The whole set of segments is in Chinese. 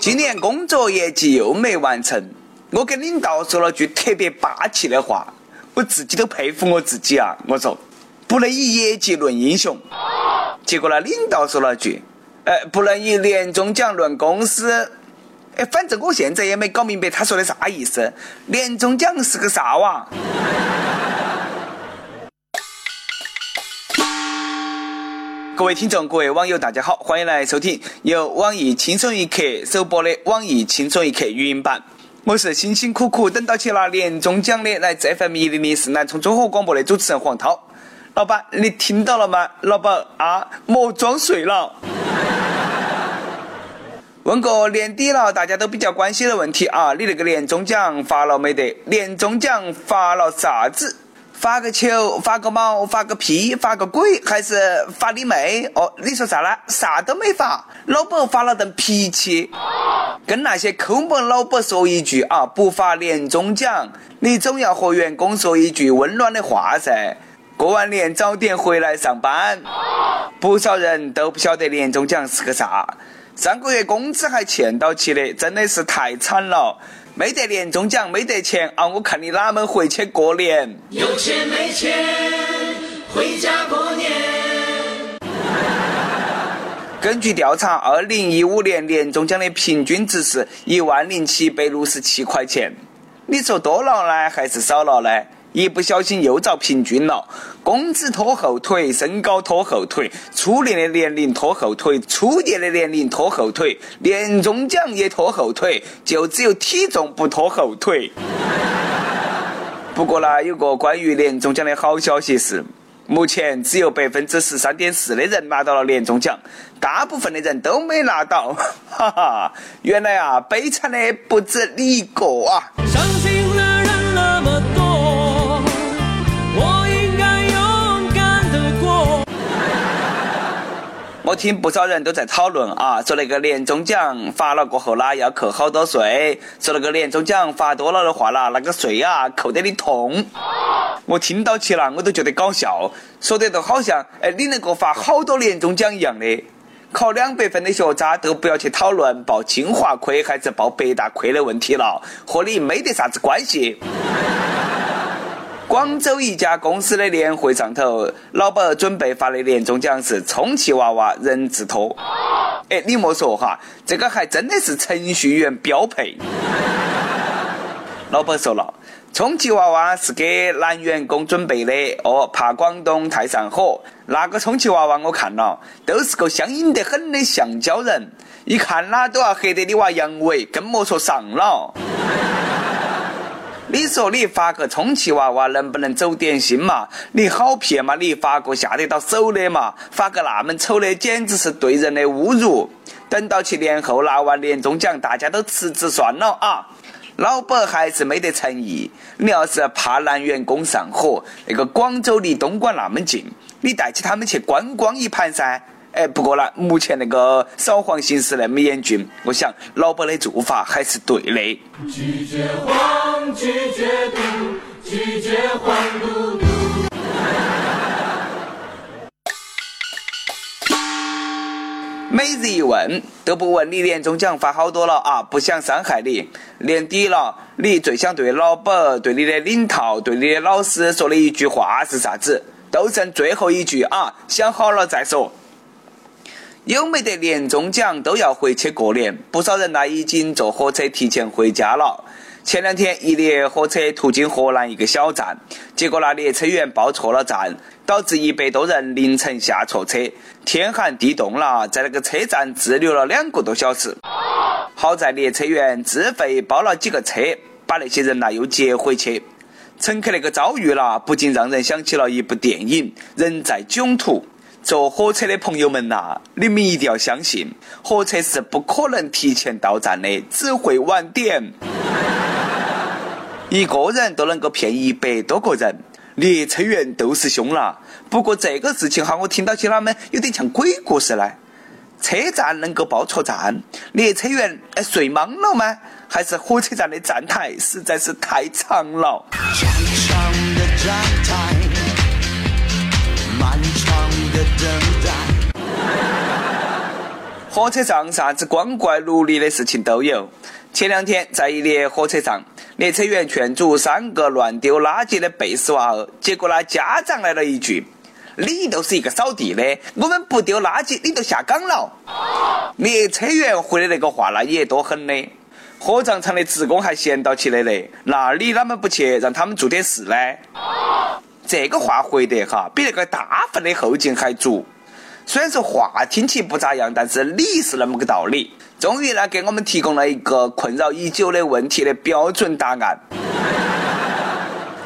今年工作业绩又没完成，我跟领导说了句特别霸气的话，我自己都佩服我自己啊！我说不能以业绩论英雄，结果呢，领导说了句，呃，不能以年终奖论公司。哎，反正我现在也没搞明白他说的啥意思，年终奖是个啥哇？各位听众，各位网友，大家好，欢迎来收听由网易轻松一刻首播的网易轻松一刻语音版。我是辛辛苦苦等到去拿年终奖的，来这份迷离的是南充综合广播的主持人黄涛。老板，你听到了吗？老板啊，莫装睡了。问个年底了，大家都比较关心的问题啊，你那个年终奖发了没得？年终奖发了啥子？发个球，发个毛，发个屁，发个鬼，还是发你妹？哦，你说啥呢？啥都没发，老板发了顿脾气，跟那些抠门老板说一句啊，不发年终奖，你总要和员工说一句温暖的话噻。过完年早点回来上班。不少人都不晓得年终奖是个啥，上个月工资还欠到起的，真的是太惨了。没得年终奖，没得钱啊！我看你哪门回去过年？有钱没钱，回家过年。根据调查，二零一五年年终奖的平均值是一万零七百六十七块钱。你说多了呢，还是少了呢？一不小心又遭平均了，工资拖后腿，身高拖后腿，初恋的年龄拖后腿，初夜的年龄拖后腿，年终奖也拖后腿，就只有体重不拖后腿。不过呢，有个关于年终奖的好消息是，目前只有百分之十三点四的人拿到了年终奖，大部分的人都没拿到。哈哈，原来啊，悲惨的不止你一个啊！我听不少人都在讨论啊，说那个年终奖发了过后啦，要扣好多税；说那个年终奖发多了的话啦，那个税啊扣得你痛。我听到起了，我都觉得搞笑，说的都好像哎你能够发好多年终奖一样的。考两百分的学渣都不要去讨论报清华亏还是报北大亏的问题了，和你没得啥子关系。广州一家公司的年会上头，老板准备发的年终奖是充气娃娃人字拖。哎，你莫说哈，这个还真的是程序员标配。老板说了，充气娃娃是给男员工准备的哦，怕广东太上火。那个充气娃娃我看了，都是个相应得很的橡胶人，一看啦都要黑得你娃阳痿，更莫说上了。你说你发个充气娃娃能不能走点心嘛？你好骗嘛？你发个下得到手的嘛？发个那么丑的，简直是对人的侮辱。等到去年后拿完年终奖，大家都辞职算了啊！老板还是没得诚意。你要是怕男员工上火，那个广州离东莞那么近，你带起他们去观光一盘噻。哎，不过呢，目前那个扫黄形势那么严峻，我想老板的做法还是对的。拒绝黄，拒绝毒，拒绝黄嘟嘟。每日一问都不问你年终奖发好多了啊，不想伤害你。年底了，你最想对老板、对你的领导、对你的老师说的一句话是啥子？都剩最后一句啊，想好了再说。有没得年终奖都要回去过年，不少人呢已经坐火车提前回家了。前两天一列火车途经河南一个小站，结果那列车员报错了站，导致一百多人凌晨下错车，天寒地冻了，在那个车站滞留了两个多小时。好在列车员自费包了几个车，把那些人呢又接回去。乘客那个遭遇了，不禁让人想起了一部电影《人在囧途》。坐火车的朋友们呐，你们一定要相信，火车是不可能提前到站的，只会晚点。一个人都能够骗一百多个人，列车员都是凶了。不过这个事情哈，我听到起他们有点像鬼故事呢。车站能够报错站，列车员哎睡懵了吗？还是火车站的站台实在是太长了？火车上啥子光怪陆离的事情都有。前两天在一列火车上，列车员劝阻三个乱丢垃圾的贝斯娃儿，结果呢，家长来了一句：“你都是一个扫地的，我们不丢垃圾，你都下岗了。”列车员回的那个话，那也多狠的。火葬场的职工还闲到起的嘞，那你啷么不去让他们做点事呢？这个话回得哈，比那个大粪的后劲还足。虽然说话听起不咋样，但是理是那么个道理。终于呢，给我们提供了一个困扰已久的问题的标准答案。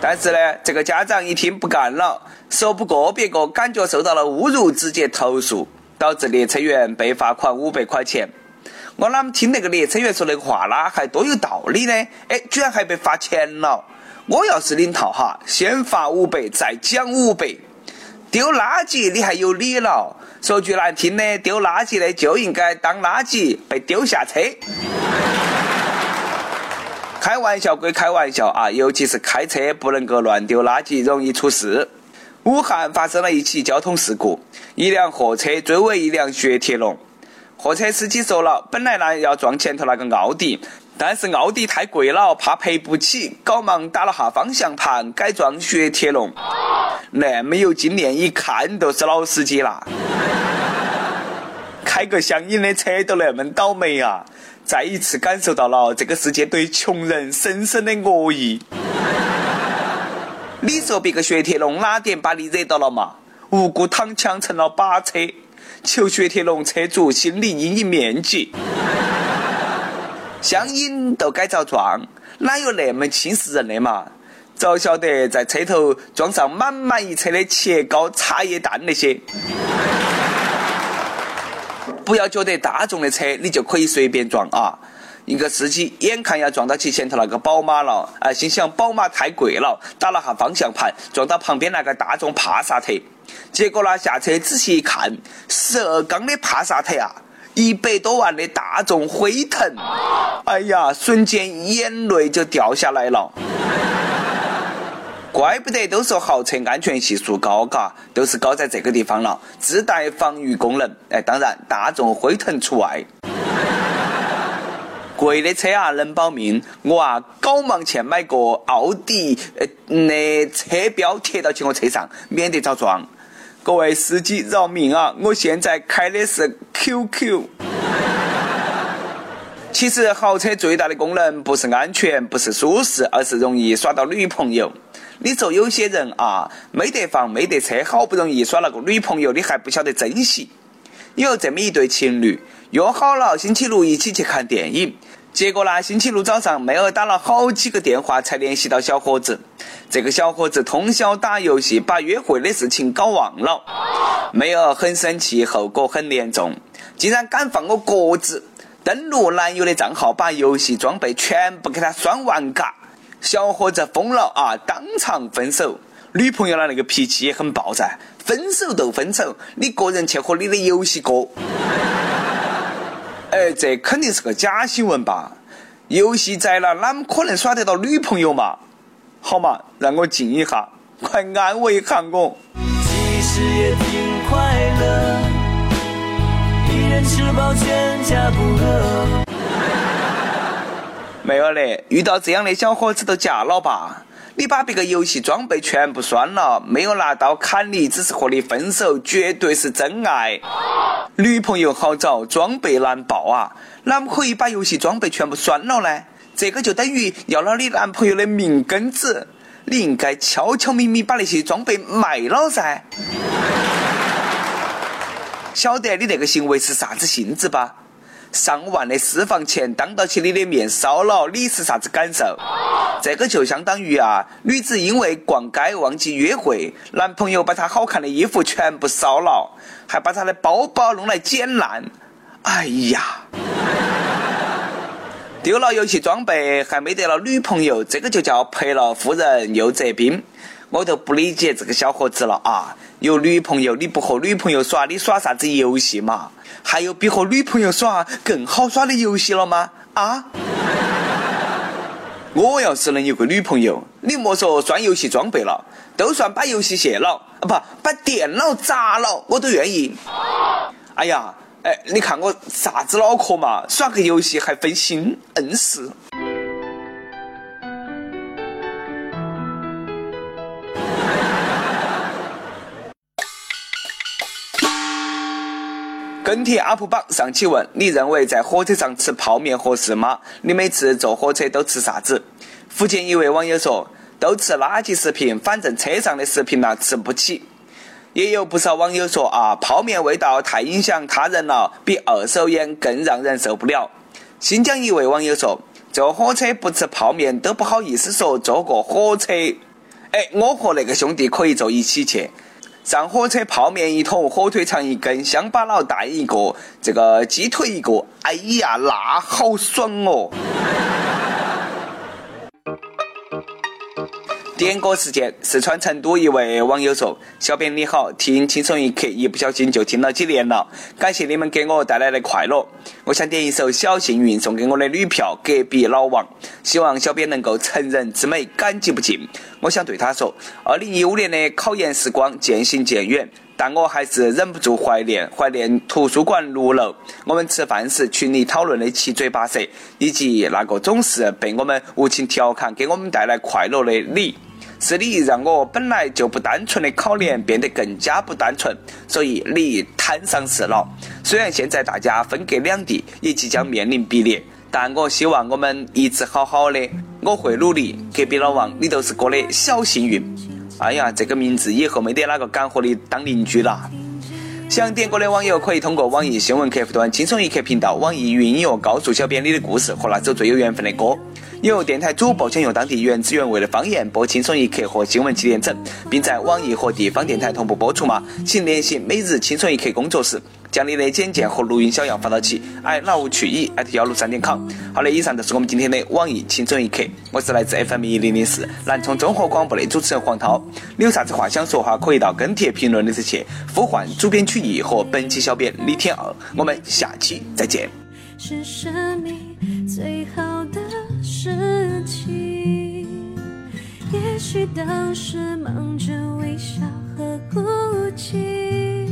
但是呢，这个家长一听不干了，说不过别个，感觉受到了侮辱，直接投诉，导致列车员被罚款五百块钱。我啷么听那个列车员说那个话啦，还多有道理呢？哎，居然还被罚钱了！我要是领导哈，先罚五百，再奖五百。丢垃圾你还有理了？说句难听的，丢垃圾的就应该当垃圾被丢下车。开玩笑归开玩笑啊，尤其是开车不能够乱丢垃圾，容易出事。武汉发生了一起交通事故，一辆货车追尾一辆雪铁龙。货车司机说了，本来呢要撞前头那个奥迪，但是奥迪太贵了，怕赔不起，赶忙打了下方向盘，改撞雪铁龙。那么有经验，一看都是老司机啦。开个相应的车都那么倒霉啊！再一次感受到了这个世界对穷人深深的恶意。你说别个雪铁龙哪点把你惹到了嘛？无辜躺枪成了靶车。求雪铁龙车主心理阴影面积，相应都该遭撞，哪有那么轻视人的嘛？早晓得在车头装上满满一车的切糕、茶叶蛋那些，不要觉得大众的车你就可以随便撞啊！一个司机眼看要撞到其前头那个宝马了，啊，心想宝马太贵了，打了下方向盘，撞到旁边那个大众帕萨特。结果呢，下车仔细一看，十二缸的帕萨特啊，一百多万的大众辉腾，哎呀，瞬间眼泪就掉下来了。怪不得都说豪车安全系数高，嘎，都是高在这个地方了，自带防御功能。哎，当然，大众辉腾除外。贵的车啊，能保命。我啊，赶忙去买个奥迪，呃，那车标贴到起我车上，免得遭撞。各位司机饶命啊！我现在开的是 QQ。其实豪车最大的功能不是安全，不是舒适，而是容易耍到女朋友。你说有些人啊，没得房没得车，好不容易耍了个女朋友，你还不晓得珍惜。有这么一对情侣，约好了星期六一起去看电影。结果呢？星期六早上，妹儿打了好几个电话才联系到小伙子。这个小伙子通宵打游戏，把约会的事情搞忘了。妹儿很生气，后果很严重，竟然敢放我鸽子，登录男友的账号，把游戏装备全部给他删完嘎。小伙子疯了啊！当场分手。女朋友的那个脾气也很暴噻，分手就分手，你个人去和你的游戏过。哎，这肯定是个假新闻吧？游戏宅了，哪么可能耍得到女朋友嘛？好嘛，让我静一下，快安慰一下我。吃饱全家不饿。没有嘞，遇到这样的小伙子都嫁了吧？你把别个游戏装备全部删了，没有拿刀砍你，只是和你分手，绝对是真爱。女朋友好找，装备难爆啊！哪么可以把游戏装备全部删了呢？这个就等于要了你男朋友的命根子。你应该悄悄咪咪把那些装备卖了噻。晓得你那个行为是啥子性质吧？上万的私房钱当到起你的面烧了，你是啥子感受？这个就相当于啊，女子因为逛街忘记约会，男朋友把她好看的衣服全部烧了，还把她的包包弄来捡烂。哎呀，丢了游戏装备还没得了女朋友，这个就叫赔了夫人又折兵。我都不理解这个小伙子了啊！有女朋友你不和女朋友耍，你耍啥子游戏嘛？还有比和女朋友耍更好耍的游戏了吗？啊！我要是能有个女朋友，你莫说算游戏装备了，都算把游戏卸了，啊不，把电脑砸了，我都愿意。哎呀，哎，你看我啥子脑壳嘛？耍个游戏还分心，硬是。跟帖 UP 榜上期问：你认为在火车上吃泡面合适吗？你每次坐火车都吃啥子？福建一位网友说：都吃垃圾食品，反正车上的食品呢吃不起。也有不少网友说啊，泡面味道太影响他人了，比二手烟更让人受不了。新疆一位网友说，坐火车不吃泡面都不好意思说坐过火车。哎，我和那个兄弟可以坐一起去。上火车泡面一桶，火腿肠一根，乡巴佬蛋一个，这个鸡腿一个。哎呀，那好爽哦！点歌时间，四川成都一位网友说：“小编你好，听轻松一刻，一不小心就听了几年了，感谢你们给我带来的快乐。我想点一首《小幸运》送给我的女票隔壁老王，希望小编能够成人之美，感激不尽。我想对他说，二零一五年的考研时光渐行渐远。”但我还是忍不住怀念，怀念图书馆六楼，我们吃饭时群里讨论的七嘴八舌，以及那个总是被我们无情调侃、给我们带来快乐的你。是你让我本来就不单纯的考研变得更加不单纯，所以你摊上事了。虽然现在大家分隔两地，也即将面临毕业，但我希望我们一直好好的。我会努力。隔壁老王，你都是哥的小幸运。哎呀，这个名字以后没得哪个敢和你当邻居了。想点歌的网友可以通过网易新闻客户端“轻松一刻”频道、网易云音乐告诉小编你的故事和那首最有缘分的歌。有电台主播想用当地原汁原味的方言播《轻松一刻》和新闻七点整，并在网易和地方电台同步播出吗？请联系每日轻松一刻工作室。将你的简介和录音小样发到起 i love 曲艺 at 幺六三点 com。好的，以上就是我们今天的网易轻松一刻。我是来自 FM 一零零四南充综合广播的主持人黄涛。你有啥子话想说哈？可以到跟帖评论里头去呼唤主编曲艺和本期小编李天二。我们下期再见。是生命最好的事情。也许当时忙着微笑和哭泣。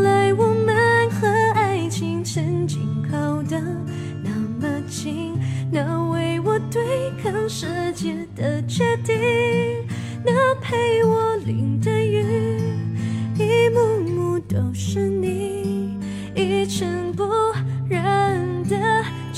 来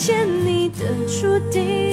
见你的注定。